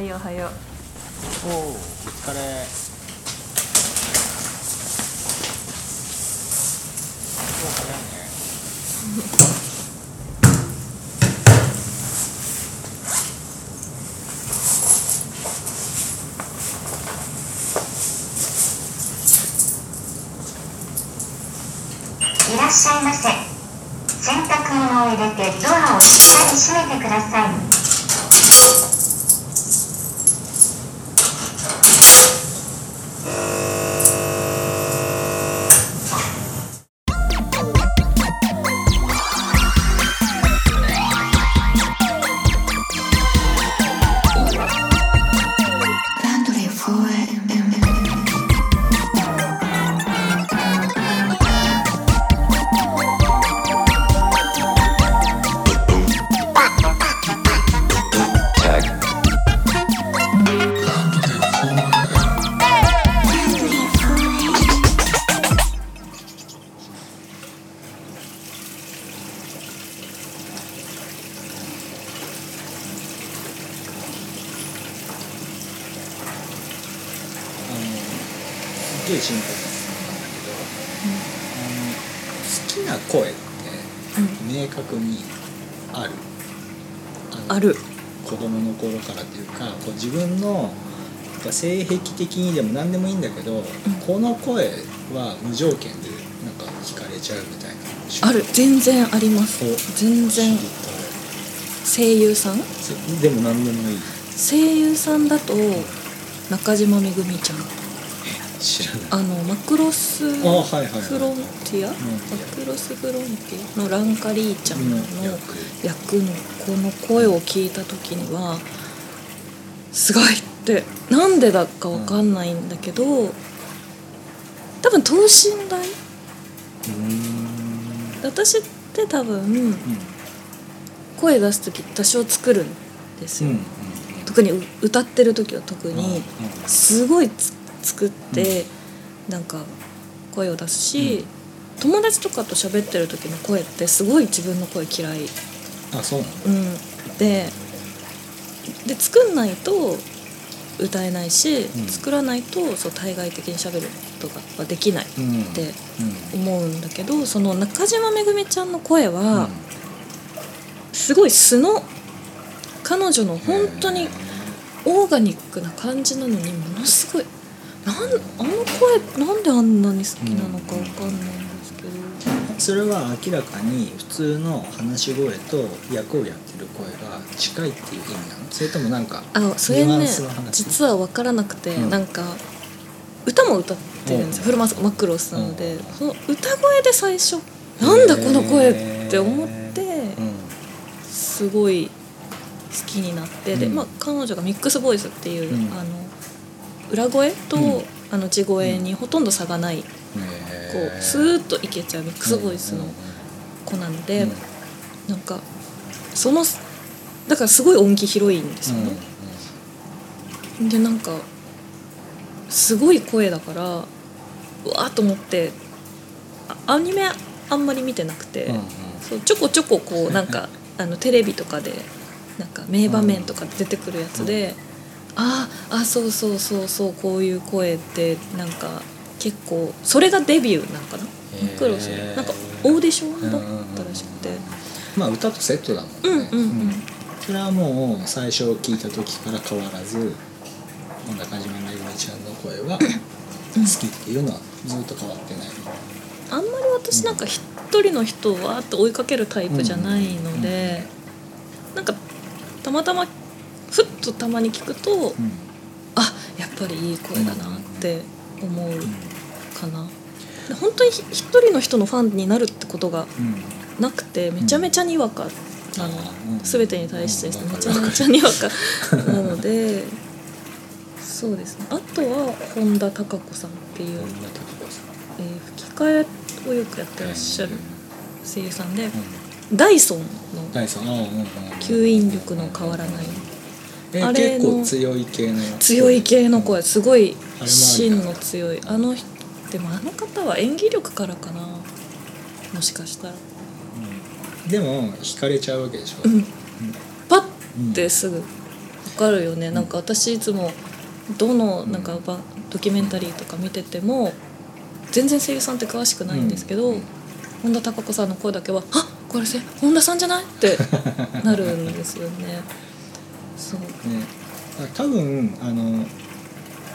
はようはようおおお疲れ。お早いねいらっしゃいませ。洗濯物を入れてドアをしっかり閉めてください。か性癖的にでも何でもいいんだけど、この声は無条件でなんか惹かれちゃうみたいな。ある。全然あります。お全然。声優さん？でも何でもいい。声優さんだと中島めぐみちゃん。知らない。あのマクロスフロンティア？マクロスフロンティアのランカリーちゃんのの役。のこの声を聞いた時にはすごいってなんでだかわかんないんだけど多分等身大？私って多分うん。声出す時多少作るんですよ、うん特にう歌ってる時は特うんにすごいつ作って、なんか声を出すし、友達とかと喋ってる時の声ってすごい自分の声嫌い、あそううん、でで作んないと歌えないし、うん。作らないとそう対外的に喋ることがはできないっうん。てうん。思うんだけどその中島めぐみちゃんの声は、すごい素の彼女の本当にオーガニックな感じなのにものすごいなんあの声なんであんなに好きなのかわかんないそれは明らかに普通の話し声と役をやってる声が近いっていう意味なの？それともなんかあそれね実は分からなくて、うん。なんか歌も歌ってるんですよ、フルマスマクロスなので、その歌声で最初なんだこの声って思って、うん。すごい好きになって、で、うん。まあ、彼女がミックスボイスっていう、うん。あの裏声と、うん。あの地声にほとんど差がない、こへうスーッといけちゃうミックスボイスの子なので、うん。なんかそのだからすごい音域広いんですようんね。でなんかすごい声だからうわーっと思ってあアニメあんまり見てなくて、うんうん。そうちょこちょここう なんかあのテレビとかでなんか名場面とか出てくるやつで、あーあそうそうそうそうこういう声ってなんか結構それがデビューなのかな？へー。クロスなんかオーディションだったらしくて。まあ歌とセットだもんね。うんうんうん。それはもう最初聞いた時から変わらず中島めぐみちゃんの声は好きっていうのはずっと変わってない。あんまり私なんか一人の人をわーって追いかけるタイプじゃないので、なんかたまたまふっとたまに聞くと、うん。あやっぱりいい声だなって思うかな。で本当にひ一人の人のファンになるってことがうん。なくてめちゃめちゃにわかなの、うん。全てに対してですねうん。めちゃめちゃにわか。なのでそうですね。あとは本田貴子さんっていう、えー吹き替えをよくやってらっしゃる声優さんで、うん。ダイソンの吸引力の変わらないえあれの結構強い系の強い系の声すごいあれもある芯の強い。あの人でもあの方は演技力からかな。もしかしたら。でも惹かれちゃうわけでしょ、うん。パッてすぐ。かるよね。なんか私いつもどのなんかばドキュメンタリーとか見てても全然声優さんって詳しくないんですけど、うん。本田貴子さんの声だけは「あこれせ本田さんじゃない?」ってなるんですよね。そう。ね、多分あの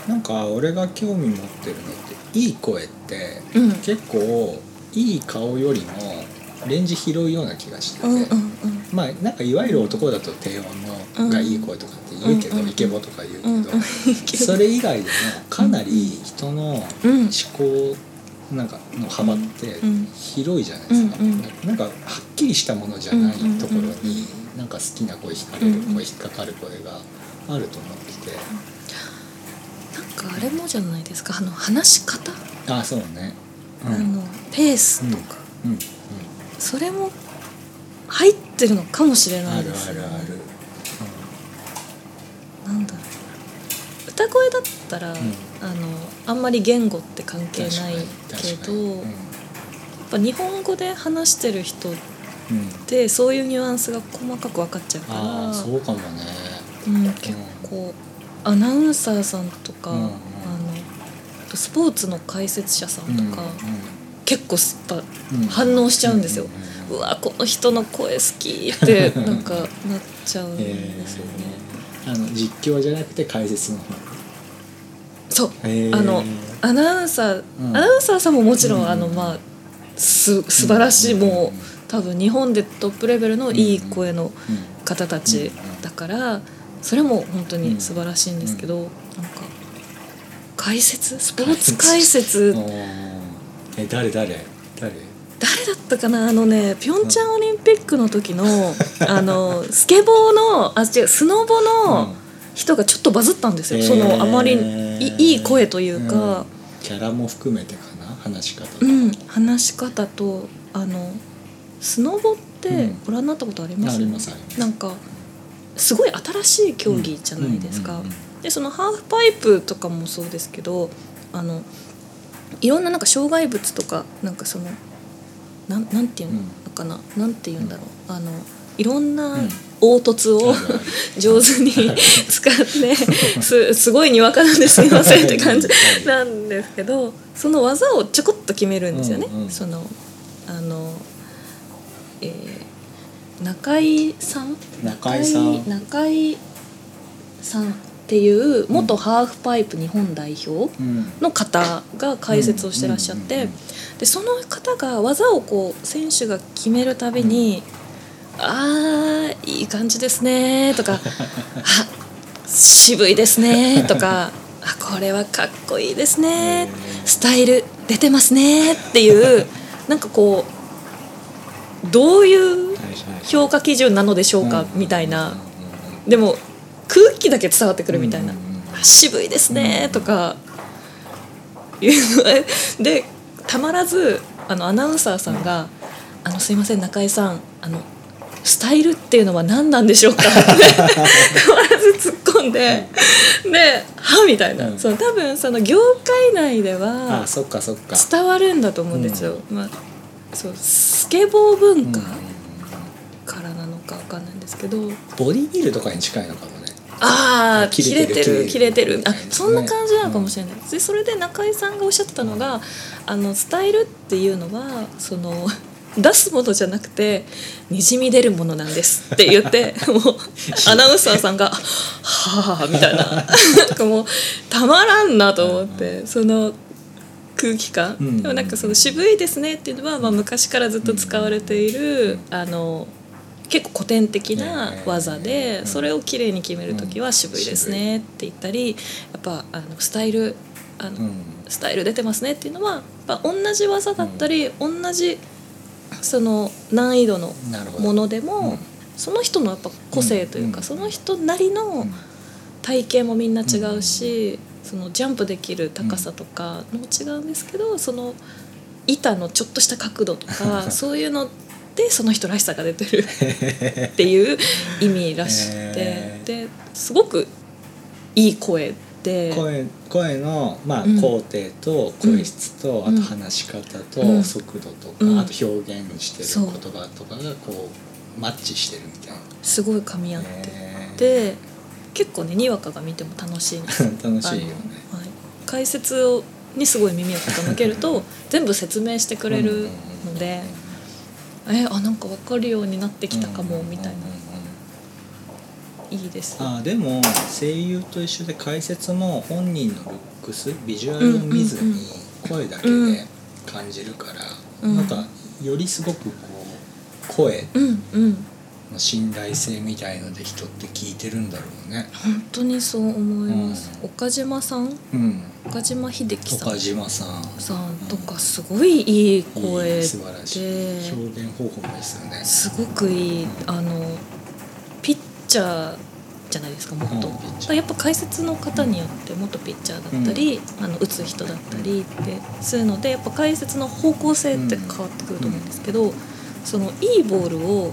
なんか俺が興味持ってるのっていい声って、うん。結構いい顔よりもレンジ広いような気がしてて、うんうんうん。まあなんかいわゆる男だと低音のがいい声とかって言うけど、うんイケボとか言うけど、うんうんそれ以外でもかなり人の思うん考なんかの幅ってうん広いじゃないですか、うんうんなんかはっきりしたものじゃないところになんか好きな声惹かれるうんうん声引っかかる声があると思ってて。なんかあれもじゃないですか。あの話し方、あそうね。うん。あのペースとか、うんうんそれも入ってるのかもしれなあるいです。ねあるある、なんだろう。歌声だったら、ん。あのあんまり言語って関係ないけど、にやっぱ日本語で話してる人っうんうん。てそういうニュアンスが細かく分かっちゃうから。ああそうかもね。うん、結構。アナウンサーさんとか、うんうん。あのスポーツの解説者さんとか、結構やっぱうんうん。反応しちゃうんですよ。ううんうわこの人の声好きって なんかなっちゃうんですよね。えー。あの実況じゃなくて解説の方。そう。へー。あのアナウンサー、うん。アナウンサーさんももちろん、うんあのまあす素晴らしい、うん。もう多分日本でトップレベルのいい声のうん方たちだからそれも本当に素晴らしいんですけど、なんか解説？スポーツ解説？え誰誰？誰？誰だったかな？あのねピョンチャンオリンピックの時の あのスケボーのあ違うスノボの人がちょっとバズったんですよ、そのあまりいいい声というか。うん。キャラも含めてかな？話し方うん、話し方とあのスノボってうん。ご覧になったことあります、ありますあります。なんかすごい新しい競技じゃないですか、うんうんうんでそのハーフパイプとかもそうですけどあのいろんななんか障害物とかなんかそのなんなんていうのかな、なんていうんだろう。あのいろんなうん。凹凸を、あるある上手に使ってすすごいにわかなんですいませんって感じはい。なんですけどその技をちょこっと決めるんですよね。うんうん。そのあの、えー中井さん？中井さん。中井さんっていう元ハーフパイプ日本代表うん。の方が解説をしてらっしゃってうんでその方が技をこう選手が決めるたびに「あーいい感じですね」とか「あ渋いですね」とか「あこれはかっこいいですね」スタイル出てますねっていうなんかこうどういう評価基準なのでしょうかうんみたいうんな。うんでも空気だけ伝わってくるみたいな。うんうんうん「あ渋いですね」とか。いうのでたまらずあのアナウンサーさんが「あのすいません中井さんあのスタイルっていうのは何なんでしょうか?」って たまらず突っ込んでで「は?」みたいな、うん。その多分その業界内ではあそっかそっか。伝わるんだと思うんですよ。まあそうスケボー文化うんからなのかわかんないんですけど、ボディビルとかに近いのかもね。ああ切切れれてる。切れてる。あそんな感じなのかもしれない、でそれで中井さんがおっしゃってたのがあのスタイルっていうのはその 出すものじゃなくてにじみ出るものなんですって言って もうアナウンサーさんが「はあ」みたいな。なんかもうたまらんなと思って。その空気感、うん。でもなんかその渋いですねっていうのは、まあ、昔からずっと使われている、あの結構古典的な技で、うん。それをきれいに決める時は渋いですねって言ったりやっぱあのスタイルあの、うん。スタイル出てますねっていうのはやっぱ同じ技だったり、同じその難易度のものでも、うん。その人のやっぱ個性というか、うん。その人なりのうん。体型もみんな違うし、そのジャンプできる高さとかも違うんですけどその板のちょっとした角度とか そういうのでその人らしさが出てる っていう意味らしくてへー。ですごくいい声で。声声の、まあうん。工程と声質と、うん。あと話し方と、うん。速度とか、うん。あと表現してる言葉とかがこうマッチしてるみたいな。すごい噛み合ってへー。て結構ねにわかが見ても楽しいんですよ。楽しいよね。はい、解説をにすごい耳を傾けると 全部説明してくれるので、えあなんか分かるようになってきたかもみたいな、うんうんうん。うんいいですあーでも声優と一緒で解説も本人のルックスビジュアルを見ずに声だけで感じるから、うん。なんかよりすごくこう声うんうん。の信頼性みたいので人って聞いてるんだろうね。本当にそう思います、うん。岡島さん？うん、岡島秀樹さん。岡島さん。さんとかすごいいい声いい素晴らしい。で表現方法ですよね。すごくいいあのピッチャーじゃないですかもっと、うんやっぱ解説の方によって元ピッチャーだったり、あの打つ人だったりってするのでやっぱ解説の方向性って変わってくると思うんですけど、そのいいボールを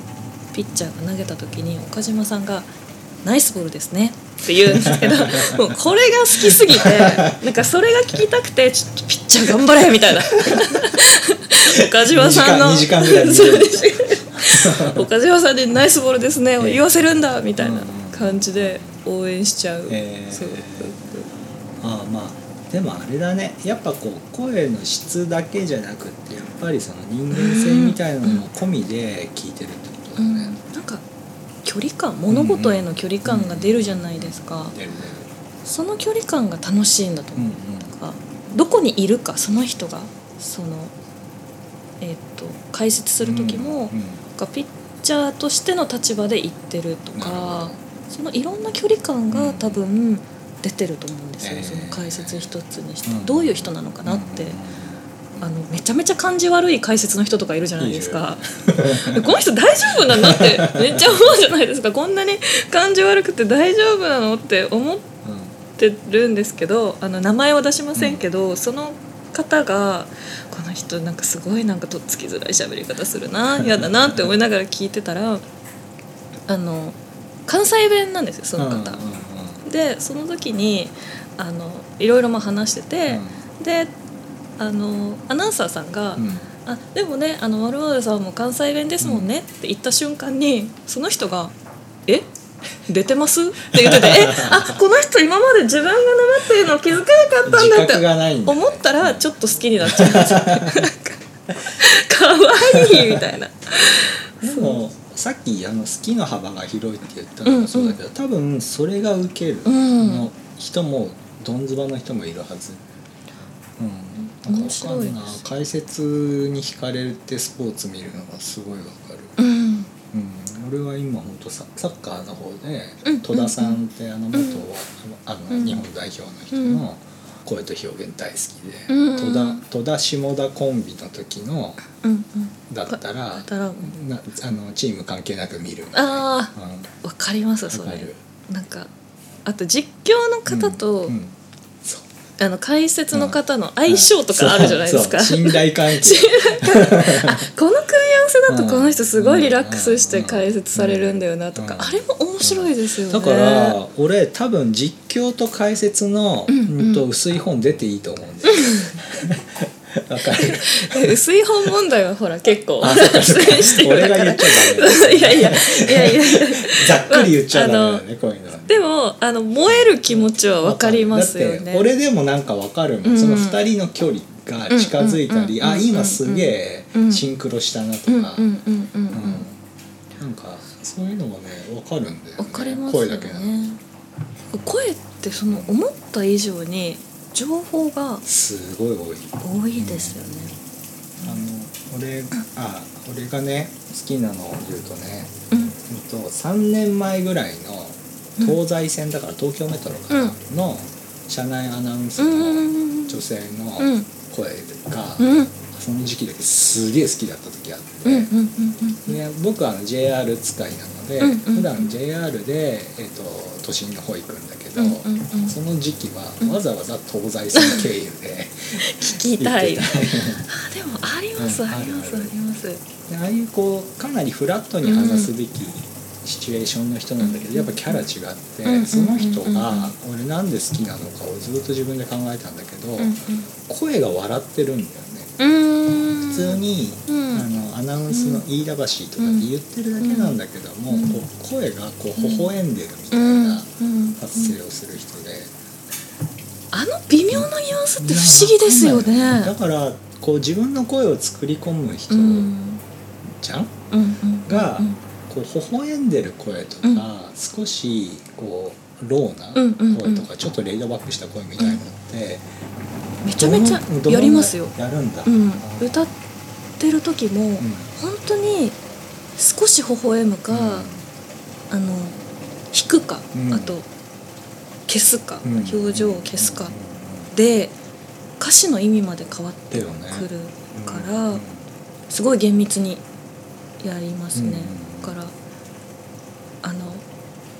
ピッチャーが投げた時に岡島さんが「ナイスボールですね」って言うんですけど もうこれが好きすぎてなんかそれが聞きたくてちょっとピッチャー頑張れみたいな。岡島さんの。2時間2時間ぐらい見そうれる 岡島さんに「ナイスボールですね」を言わせるんだみたいな感じで応援しちゃう、えーすごくああまあでもあれだね。やっぱこう声の質だけじゃなくってやっぱりその人間性みたいなのも込みで聞いてるうん。ね。なんか距離感物事への距離感が出るじゃないですか、その距離感が楽しいんだと出る。うん思う、かどこにいるかその人がそのえっ、と解説する時も、うんうん。ピッチャーとしての立場で言ってるとかそのいろんな距離感が多分出てると思うんですよ、えー。その解説一つにして、うん。どういう人なのかなって、うんあのめちゃめちゃ感じ悪い解説の人とかいるじゃないですか。この人大丈夫なの？ってめっちゃ思うじゃないですか。こんなに感じ悪くて大丈夫なの？って思ってるんですけどあの名前は出しませんけど、その方がこの人なんかすごいなんかとっつきづらい喋り方するな嫌だなって思いながら聞いてたらあの関西弁なんですよその方。うんうんでその時にあのいろいろまあ話してて、であのアナウンサーさんが「うん。うんあでもねあの丸々さんも関西弁ですもんね」って言った瞬間にその人が「え？出てます?」って言ってて「え？あこの人今まで自分がなまっていうのを気づかなかったんだ」って思ったらちょっと好きになっちゃうんですよなんかかわいいみたいな。でもさっきあの好きの幅が広いって言ったのもそうだけど、多分それが受けるうん。の人もどんずばの人もいるはず。うん、面白いです。解説に惹かれってスポーツ見るのがすごいわかる。うん。うん、俺は今本当ササッカーの方で、うん。戸田さんってあの元、うん。あのうん。日本代表の人うん。の声と表現大好きで、うん。戸田戸田下田コンビの時のだったらなあのチーム関係なく見る。あうん。あわかりますそれ。なんかあと実況の方と、あの解説の方の相性とかあるじゃないですか、信頼関係。あこの組み合わせだとこの人すごいリラックスして解説されるんだよなとか、うん。あれも面白いですよね。だから俺多分実況と解説の、うん。うんと薄い本出ていいと思うんだよ わかる。薄い本問題はほら結構いやいやいやいや。ざっくり言っちゃダメだよねこういうのは。ねでもあの燃える気持ちは分かりますよね。俺でもなんかわかるもん、うん。その二人の距離が近づいたり、あ今すげえうん。シンクロしたなとか、なんかそういうのがねわかるんだよね。分かりますよ声だけなのね声ってその思った以上に情報がすごい多い。多いですよね。あの俺あ俺がね好きなのを言うとね、うん。うんと3年前ぐらいの東西線だから東京メトロかな、うんの車内アナウンスうんうんのうん。女性のうん。声が、うん。うんその時期だけすげえ好きだった時あって、僕はあの JR 使いなので、うんうん。普段 JR で、えっと都心の方行くんだけど、うんうんうん。その時期はうんわざわざ東西線経由で 聞きたい。あでもあります、うんありますあります。でああいうこうかなりフラットに話すべきシチュエーションの人なんだけど、やっぱキャラ違って、うんその人うん。が俺なんで好きなのかをずっと自分で考えたんだけど、うん。声が笑ってるんだよね。うん。普通に、うん。あのアナウンスの飯田橋とかって言ってるだけなんだけども、うん。こう声がこう微笑んでるみたいうん。なうん。発声をする人で、あの微妙なニュアンスって不思議ですよいやわかんない。だねからこう自分の声を作り込む人うん。じゃん、がうんこう微笑んでる声とか、うん。少しこうローな声とか、ちょっとレイドバックした声みたいなのって、めちゃめちゃやりますよ。やるんだ、うん。歌ってる時もうん。本当に少し微笑むか、あの引くか、うん。あと消すか、うん。表情を消すかで歌詞の意味まで変わってくるから、すごい厳密にやりますね、うん。だからあの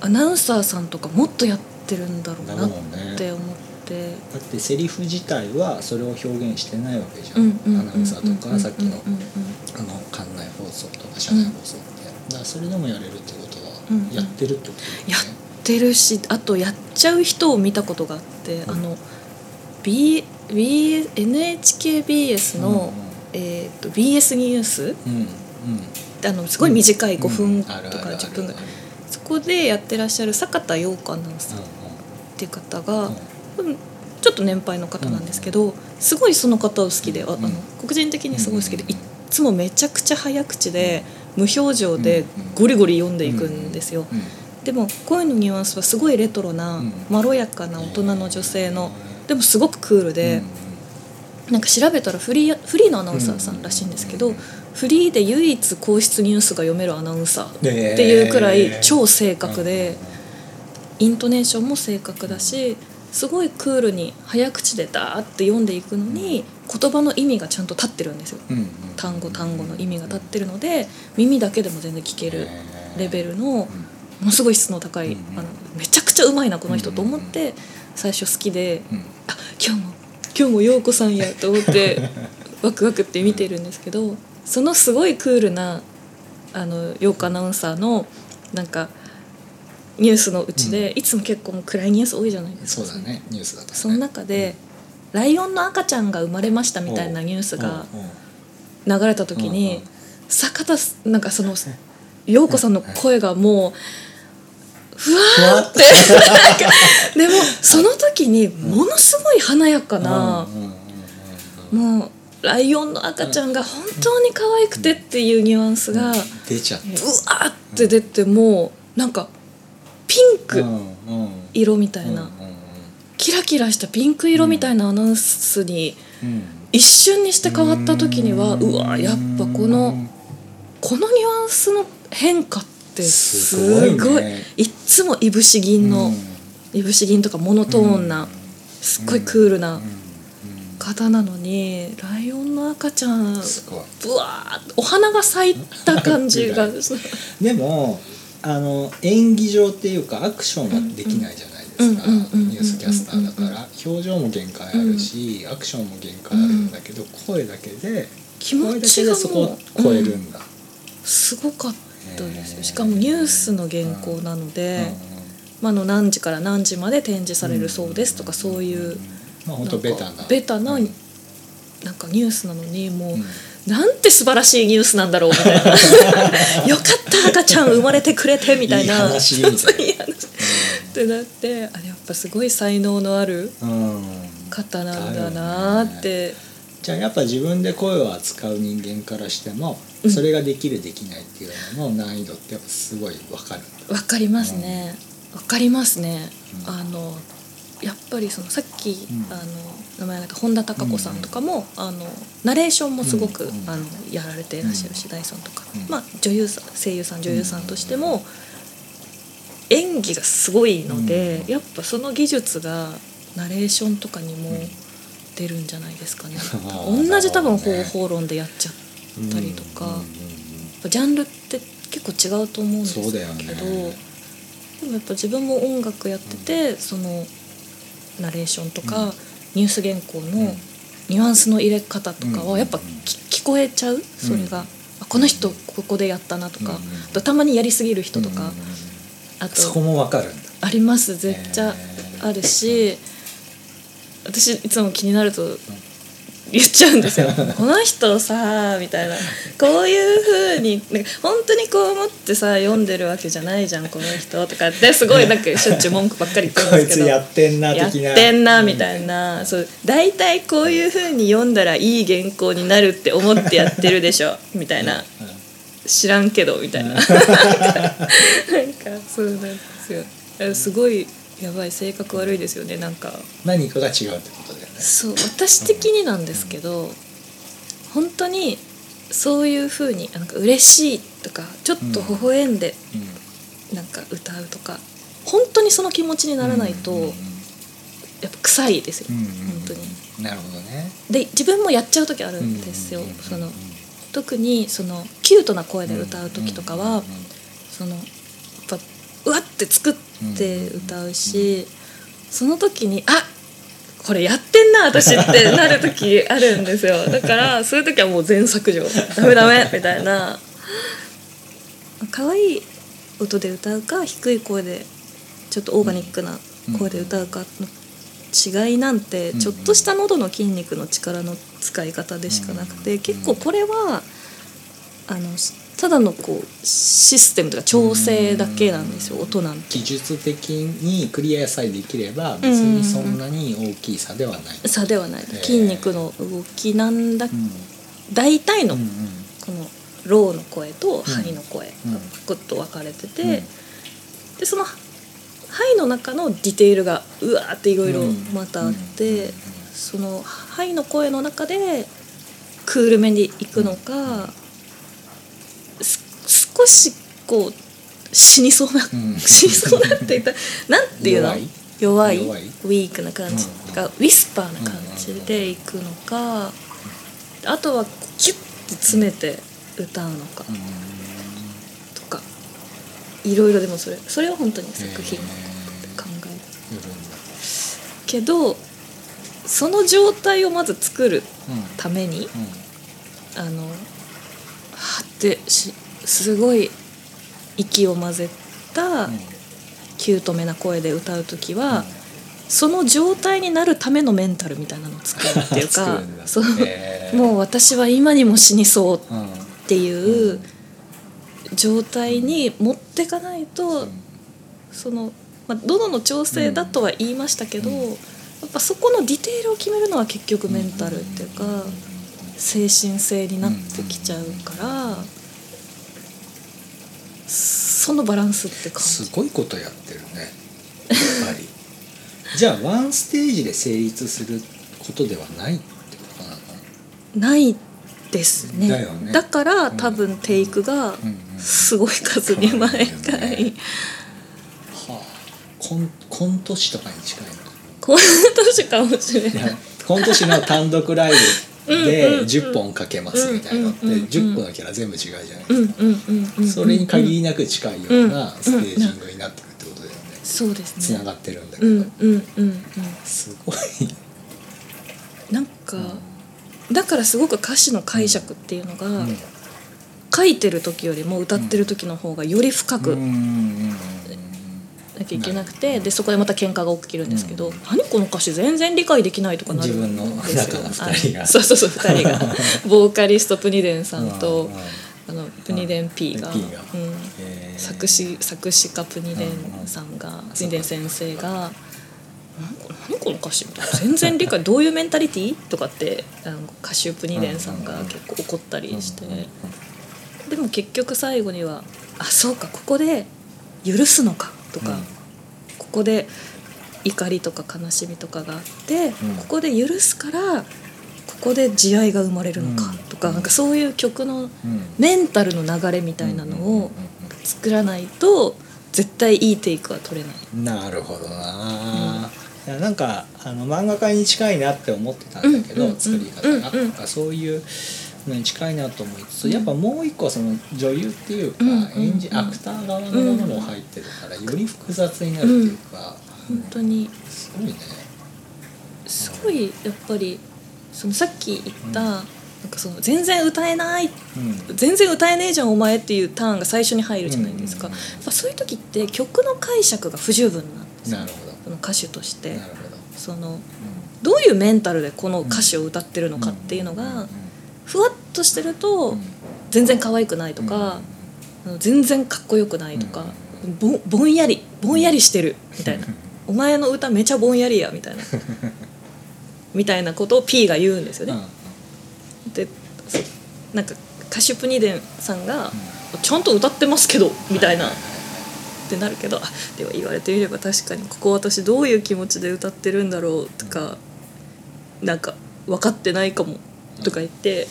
アナウンサーさんとかもっとやってるんだろうなって思って。だってセリフ自体はそれを表現してないわけじゃん、うんうんアナウンサーとかさっきのうんうん。うんあの館内放送とか車内放送って、だからそれでもやれるってことはうんうんやってるってことだよね、やってるしあとやっちゃう人を見たことがあって、あの B B NHKBS の、えー、と BS ニュース？うんうん。あのすごい短い5分うんとかあるあるある10分ぐらいそこでやってらっしゃる坂田陽子アナウンサーっうていう方が、んうんうんちょっと年配の方なんですけど、すごいその方を好きでああのうん。黒人的にすごい好きで、うんいっつもめちゃくちゃ早口で、無表情でゴリゴリ読んでいくんですよ。うんでも声のニュアンスはすごいレトロな、うんまろやかな大人の女性の、でもすごくクールで、なんか調べたらフリーフリーのアナウンサーさんらしいんですけど、うんフリーで唯一皇室ニュースが読めるアナウンサーっていうくらい超正確で、イントネーションも正確だしすごいクールに早口でダーって読んでいくのに言葉の意味がちゃんと立ってるんですよ。うんうん単語単語の意味が立ってるので耳だけでも全然聞けるレベルのものすごい質の高い、うんあのめちゃくちゃうまいなこの人と思って最初好きで、うん。あ今日も今日も陽子さんやと思って ワクワクって見てるんですけどそのすごいクールなあの陽子アナウンサーのなんかニュースのうちで、いつも結構もう暗いニュース多いじゃないですか。そうだね。ニュースだとね。その中で、ライオンの赤ちゃんが生まれましたみたいなニュースがうんう。ん流れた時に、うんうん。坂田すなんかその陽子さんの声がもうふわーってでもその時にものすごい華やかなうんうんうんうんもうライオンの赤ちゃんが本当に可愛くてっていうニュアンスが出ちゃった。ーって出てもうなんかピンク色みたいな。キラキラしたピンク色みたいなアナウンスにうん。一瞬にして変わった時にはうわやっぱこのこのニュアンスの変化ってすごいい。っつもいぶし銀の、いぶし銀とかモノトーンな、すっごいクールな方なのにライオンの赤ちゃんぶわお花が咲いた感じが。でもあの演技上っていうかアクションはできないじゃないですか。ニュースキャスターだから。表情も限界あるし、アクションも限界あるんだけど、声だけで気持声だちがけでそこを超えるんだ、すごかったですよ。しかもニュースの原稿なので、まあ、あの何時から何時まで展示されるそうですとかそういうまあ本当ベタな。ベタなうんなんかニュースなのにもう、うんなんて素晴らしいニュースなんだろうみたいな。よかった赤ちゃん生まれてくれてみたいな。いいってなってあれやっぱすごい才能のあるうん方なんだなーって、じゃあやっぱ自分で声を扱う人間からしてもうん。それができるできないっていうのの難易度ってやっぱすごい分かる。わかりますね。わかりますね、うん。あのやっぱりそのさっき、ん。あの名前が出た本田孝子さんとかも、あのナレーションもすごく、うん。うんあのやられていらっしゃるし、ダイソンとか、うん。まあ、女優さん声優さん女優さんとしても、演技がすごいので、やっぱその技術がナレーションとかにも出るんじゃないですかね、同じ多分方法論でやっちゃったりとか、うんうんうんジャンルって結構違うと思うんですけど、でもやっぱ自分も音楽やってて、そのナレーションとか、うんニュース原稿のうん。ニュアンスの入れ方とかうん。はやっぱき聞こえちゃう？それが、あこの人ここでやったなとか、うんあとたまにやりすぎる人とか、あそことも分かるあります。絶対あるし私いつも気になると言っちゃうんですよ。この人さみたいな。こういうふうになんか本当にこう思ってさ読んでるわけじゃないじゃんこの人とかって。すごいなんかしょっちゅう文句ばっかり言ってるんですけど。やってんなやっ的なてんなみたいな。そう。大体こういうふうに読んだらいい原稿になるって思ってやってるでしょ。みたいな。知らんけどみたいな。なんかそうなんですよ。えすごいやばい。性格悪いですよねなんか。何かが違うってこそう私的になんですけど本当にそういうふうになんか嬉しいとかちょっと微笑んでなんか歌うとか本当にその気持ちにならないとうんうんやっぱ臭いですようんうん本当に。なるほどね。で自分もやっちゃう時あるんですようんうんうんうんその特にそのキュートな声で歌う時とかはそのやっぱうわって作って歌うしその時にあこれやってんな私ってなる時あるんですよ。だからそういう時はもう全削除ダメダメみたいな。可愛い音で歌うか低い声でちょっとオーガニックな声で歌うかの違いなんてうんちょっとした喉の筋肉の力の使い方でしかなくてうん。結構これはあのただのこうシステムとか調整だけなんですよ音なんて。技術的にクリアさえできれば別にそんなに大きい差ではない、差ではない。ー。筋肉の動きなんだ。うん。大体のうんうん。このローの声とハイの声がうん。グッと分かれてて、うん。でそのハイの中のディテールがうわーっていろいろまたあって、うんそのハイの声の中でクールめにいくのか、す少しこう死にそうな、うん。死にそうなって言った。ら なんていうの？弱い？ウィークな感じ。うん。が、ウィスパーな感じでいくのか、あとはキュッて詰めて歌うのかうん。とか。いろいろでもそれそれは本当に作品のへ考えるー。よる。けどその状態をまず作るうんためにうん。あのはってしすごい息を混ぜたうん。キュートめな声で歌う時は、その状態になるためのメンタルみたいなのを作るっていう 作かそう。へー。もう私は今にも死にそうっうんていう状態に持ってかないと、その、まあ、喉の調整だとは言いましたけど、うん。やっぱそこのディテールを決めるのは結局メンタルっていうか、精神性になってきちゃうから、そのバランスって感じ。すごいことやってるね。やっぱり。じゃあワンステージで成立することではないってことなの？ないですね。だよね。だから多分テイクがすごい数に毎回、ねはあ。コンコント師とかに近いの？この年かもしれない。コント師の単独ライブ。うんでうんうん10本かけますみたいなのってうんうんうんうん10個のキャラ全部違うじゃないですか。それに限りなく近いようなステージングになってるってことだよね。そうですね。つながってるんだけど。すごい。なんかだからすごく歌詞の解釈っていうのが、うん。書いてる時よりも歌ってる時の方がより深くうんうんうんなきゃいけなくてでそこでまた喧嘩が起きるんですけど「何この歌詞全然理解できない」とかなる。んですよ自分の中の二人が。あそうそうそう2人が。ボーカリストプニデンさんとうんうんあのプニデン P が、うん。作詞作詞家プニデンさんが、プニデン先生が「何こ何この歌詞?」みたいな全然理解どういうメンタリティ？とかってあの歌手プニデンさんが結構怒ったりして。でも結局最後には「あそうかここで許すのか」とか、うん。ここで怒りとか悲しみとかがあって、うん。ここで許すからここで慈愛が生まれるのかとか、うんなんかそういう曲のうん。メンタルの流れみたいなのを作らないと絶対いいテイクは取れない。なるほどな、いやなんかあの漫画家に近いなって思ってたんだけど、うんうんうん作り方が、うん。うんなんかそういうのに近いなと思いつつ、やっぱもう一個その女優っていうか、うんうんうん。演じアクター側のものも入ってるから、より複雑になるっていうか、本当に。すごいね。すごいやっぱりそのさっき言った、なんかその全然歌えないうん。全然歌えねえじゃんお前っていうターンが最初に入るじゃないですか、うん。うんうんそういう時って曲の解釈が不十分なんですよ。なるほその歌手として。どなるほど、そのどういうメンタルでこの歌詞を歌ってるのかっていうのがふわっとしてると全然可愛くないとか、あの全然かっこよくないとか、ぼぼんやりぼんやりしてるみたいな「お前の歌めちゃぼんやりや」みたいな。みたいなことを P が言うんですよね。でそなんかカシュプニデンさんが「ちゃんと歌ってますけど」みたいな。ってなるけどあでは言われてみれば確かにここ私どういう気持ちで歌ってるんだろうとかなんか分かってないかもとか言って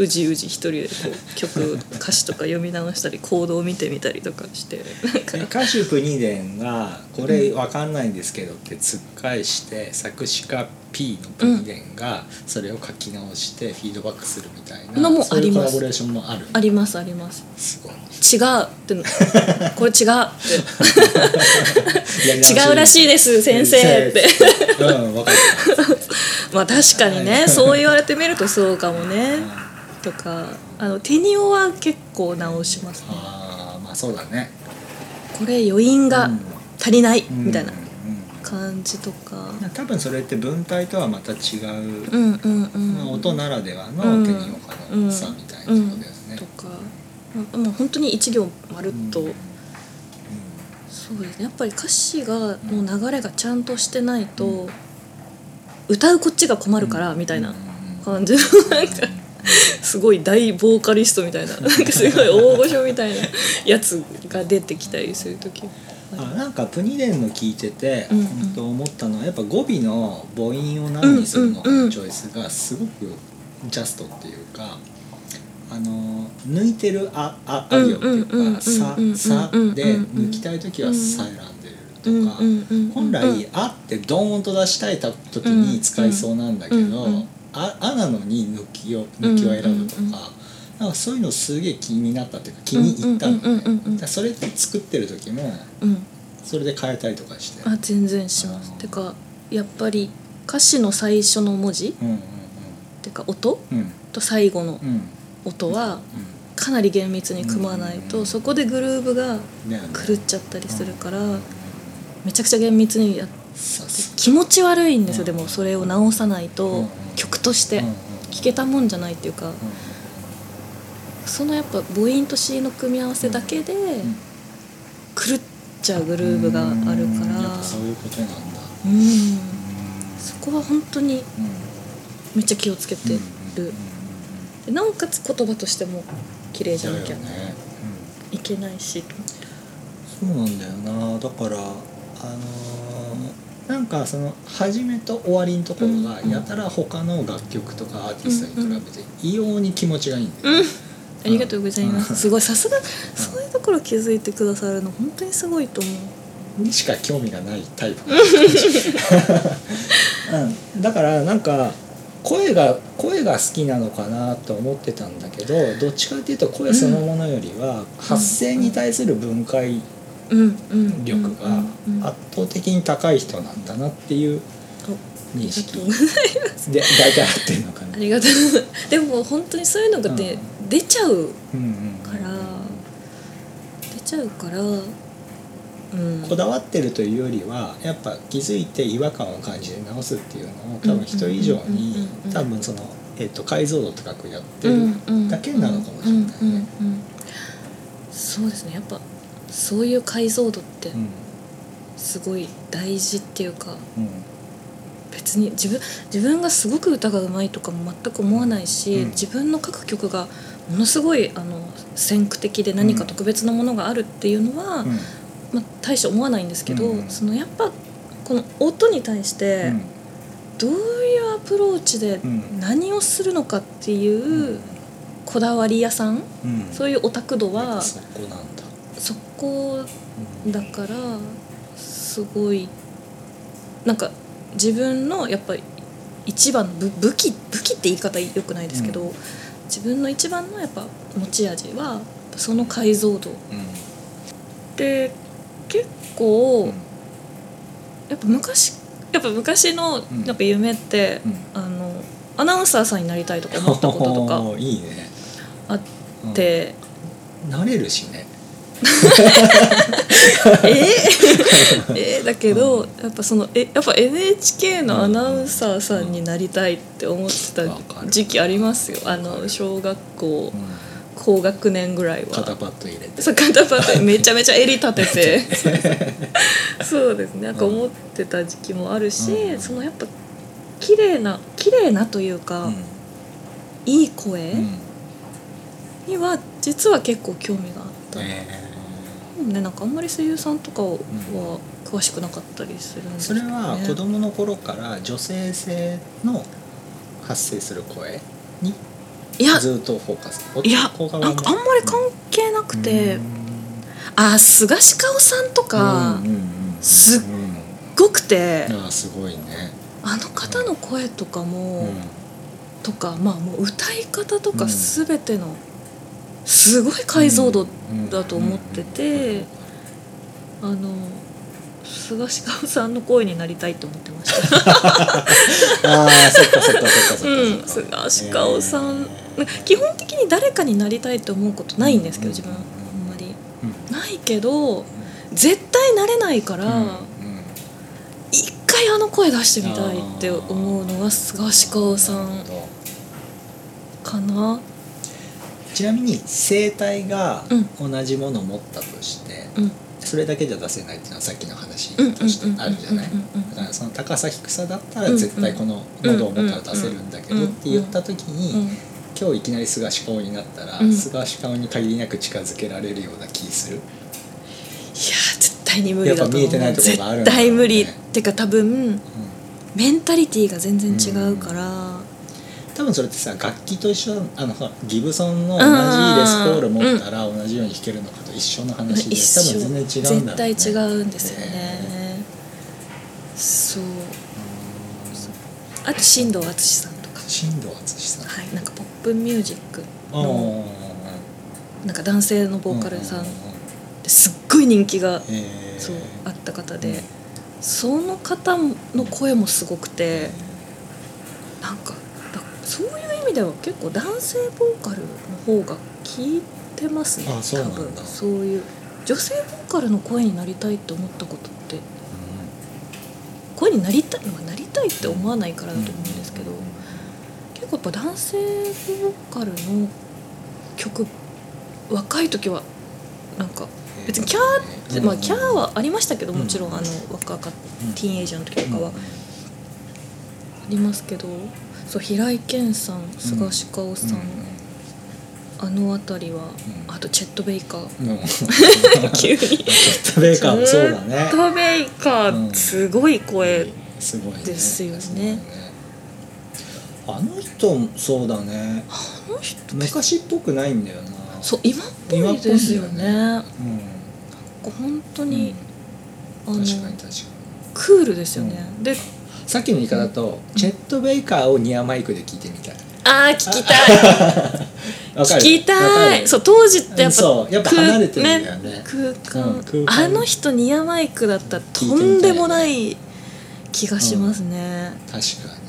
うじうじ一人でこう曲歌詞とか読み直したりコードを見てみたりとかして。なんかでカシュプニデンが「これわかんないんですけど」って突っ返して作詞家 P のプニデンがそれを書き直してフィードバックするみたいな、あります。コラボレーションもある？ありますあります。すごい。違うって。これ違うって。違うらしいです先生って。うん分かる まあ確かにね。そう言われてみるとそうかもねとかあのテニオは結構直しますね。ああまあそうだね。これ余韻が足りないみたいなうん。うん感じとか。多分それって文体とはまた違う、うんうんうん。まあ音ならではのうん。手にオカのさみたいなことですね、とか。まもう本当に一行まるっと、うん。そうですね。やっぱり歌詞がの流れがちゃんとしてないと、歌うこっちが困るからみたいな感じのなんか すごい大ボーカリストみたいな。なんかすごい大御所みたいなやつが出てきたりする時。あなんかプニデンの聞いてて、うん。うん本当思ったのはやっぱ語尾の母音を何にするのかのチョイスがすごくジャストっていうかあの抜いてる「あ」あ「あ行」っていうか「さ」うん「さ」で抜きたい時は「さ」選んでるとか。本来「あ」ってドーンと出したい時に使いそうなんだけどうんうん「あ」あなのに抜きを抜きを選ぶとうんうんうんかなんかそういうのすげえ気になったっていうか気に入ったのうんうんうんそれって作ってる時もうん。それで変えたりとかして。あ全然します。てかやっぱり歌詞の最初の文字うんうんてか音うん。うんと最後のうん。音はかなり厳密に組まないうんとそこでグルーヴが狂っちゃったりするからめちゃくちゃ厳密にやって気持ち悪いんですよ。うん。でもそれを直さないうん。と曲として聴けたもんじゃないっていうかそのやっぱ母音と詞の組み合わせだけでん。狂っちゃうグルーヴがあるかうん。らそういうことなんだ。うん。そこは本当にうん。めっちゃ気をつけてる。でなおかつ言葉としても綺麗じゃなきゃいけないし。そうなんだよな。だからあのーなんかその始めと終わりのところがうん。やたら他の楽曲とかアーティストに比べて異様に気持ちがいいんだよね、ありがとうございます。すごいさすがそういうところ気づいてくださるの本当にすごいと思う。にしか興味がないタイプ、うん、だからなんか声が声が好きなのかなと思ってたんだけどどっちかっていうと声そのものよりは発声に対する分解うんうん力がうんうん圧倒的に高い人なんだなっていう認識。で大体合ってるのかな。あ。りがとう。でも本当にそういうのがで、出ちゃううんうんから出ちゃうからうん。こだわってるというよりはやっぱ気づいて違和感を感じて直すっていうのを多分人以上にうんうんうん。うん多分その、えっと解像度高くやってるだけなのかもしれないね。うんうんうん。そうですね。やっぱそういう解像度ってうん。すごい大事っていうかうん。別に自分自分がすごく歌がうまいとかも全く思わないし、うん。自分の書く曲がものすごいあの先駆的で何か特別なものがあるっていうのは、うん。まあ、大して思わないんですけど、うん。そのやっぱこの音に対してどういうアプローチでうん。何をするのかっていうこだわり屋さんそういうオタク度はそこなんだ。そこうんだからすごいなんか自分のやっぱり一番武武器武器って言い方よくないですけど、うん。自分の一番のやっぱ持ち味はその解像度。うん。で結構、うん。やっぱ昔やっぱ昔のうん。やっぱ夢って、うん。あのアナウンサーさんになりたいとか思ったこととか。あって、うん、なれるしね。え？え？だけどやっぱそのえやっぱ NHK のアナウンサーさんになりたいって思ってた時期ありますよ。あの小学校高学年ぐらいは。肩パッド入れて。そう肩パッド。めちゃめちゃ襟立てて。そうですね。なんか思ってた時期もあるし、うん。そのやっぱ綺麗な綺麗なというか、うん。いい声うん。には実は結構興味があった、え。でもねなんかあんまり声優さんとかは詳しくなかったりするんーですよね。それは子供の頃から女性性の発生する声にいやずっとフォーカス。いやなんかあんまり関係なくて、うん。あ菅氏香さんとか、うんうんうんすっうん。ごくて、ああすごいね。あの方の声とかも、うん。とかまあもう歌い方とかうん。全てのすごい解像度だと思ってて、あの菅氏香さんの声になりたいと思ってました。ああそっかそっかそっかそっかそうん、菅氏香さん、基本的に誰かになりたいと思うことないんですけど自分あんまり。うん。ないけど絶対なれないから、うんうん。一回あの声出してみたいって思うのは菅氏香さんかな。ちなみに声帯がう同じものを持ったとして、うん。それだけじゃ出せないっていうのはさっきの話うんとしてあるじゃない？うんうんうんうんだからその高さ低さだったら絶対この喉を持ったら出せるんだけどって言った時うん。に今日いきなり菅氏顔になったらうん。菅氏顔に限りなく近づけられるような気する？いや絶対に無理だと思う。やっぱ見えてないところがあるんだろうね。絶対無理ってか多分メンタリティーが全然違うから、多分それってさ楽器と一緒あのギブソンの同じレスポール持ったら同じように弾けるのかと一緒の話で一緒多分全然違うんだろうね絶対違うんですよね。そうあと新藤敦さんとか。新藤敦さん。はいなんかポップミュージックあのーなんか男性のボーカルさんううですっごい人気がうんへー。そうあった方うんで。その方の声もすごくてそういう意味では結構男性ボーカルの方が聞いてますねあそうなんだ。多分。そういう女性ボーカルの声になりたいって思ったことって声になりたい、まあ、なりたいって思わないからだと思うんですけど、結構やっぱ男性ボーカルの曲若い時はなんか別にキャーって、まあキャーはありましたけどもちろんあの若かうん。ティーンエイジャーの時とかは。ありますけどそう平井堅さん菅氏香さん、あの辺りは、うん。あとチェット・ベイカー。急に。チェットベーカーもそうだね。チェット・ベイカうんーすごい声、すごいね。ですよね。あの人もそうだね。あの人。昔っぽくないんだよな。そう今っぽいですよね。うん本当に、あのクールですよね、でさっきの言い方だと、チェット・ベイカーをニアマイクで聞いてみたい。あー聞きたい。聞きわたいそう当時ってやっぱそう。やっぱ離れてるんだよね。空間,、うん空間。あの人ニアマイクだったらとんでもない気がしますね、確かに。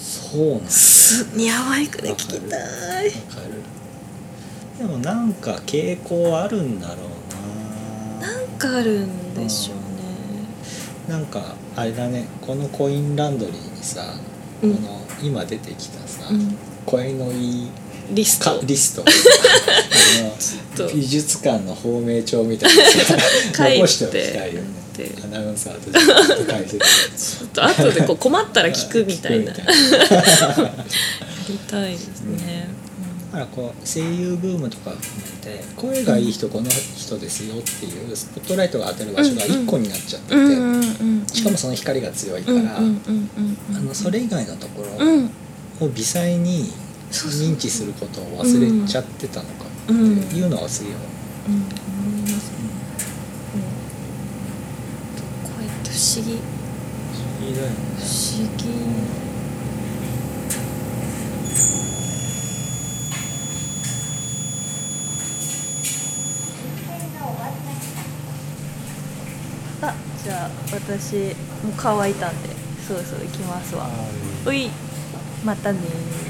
そうなんだ。すニアマイクで聞きたい。でもなんか傾向あるんだろうな。なんかあるんでしょうね。なんかあれだねこのコインランドリーにさ、うん。この今出てきたさ、うん。声のいいリスト。かリスト。あと。の美術館の芳名帳みたいな。残しておきたいよね。でアナウンサーと自分で書いて。てちょっと後でこう困ったら聞くみたいな。聞 やりたいですね、だからこう声優ブームとかって声がいい人この人ですよっていうスポットライトが当たる場所が一個になっちゃってて、しかもその光が強いから、あのそれ以外のところうん。を微細に認知することを忘れちゃってたのかっていうのはすげえ思いますね、不思議不思議だよね不思議あじゃあ私もう乾いたんでそろそろ行きますわ。ういまたねー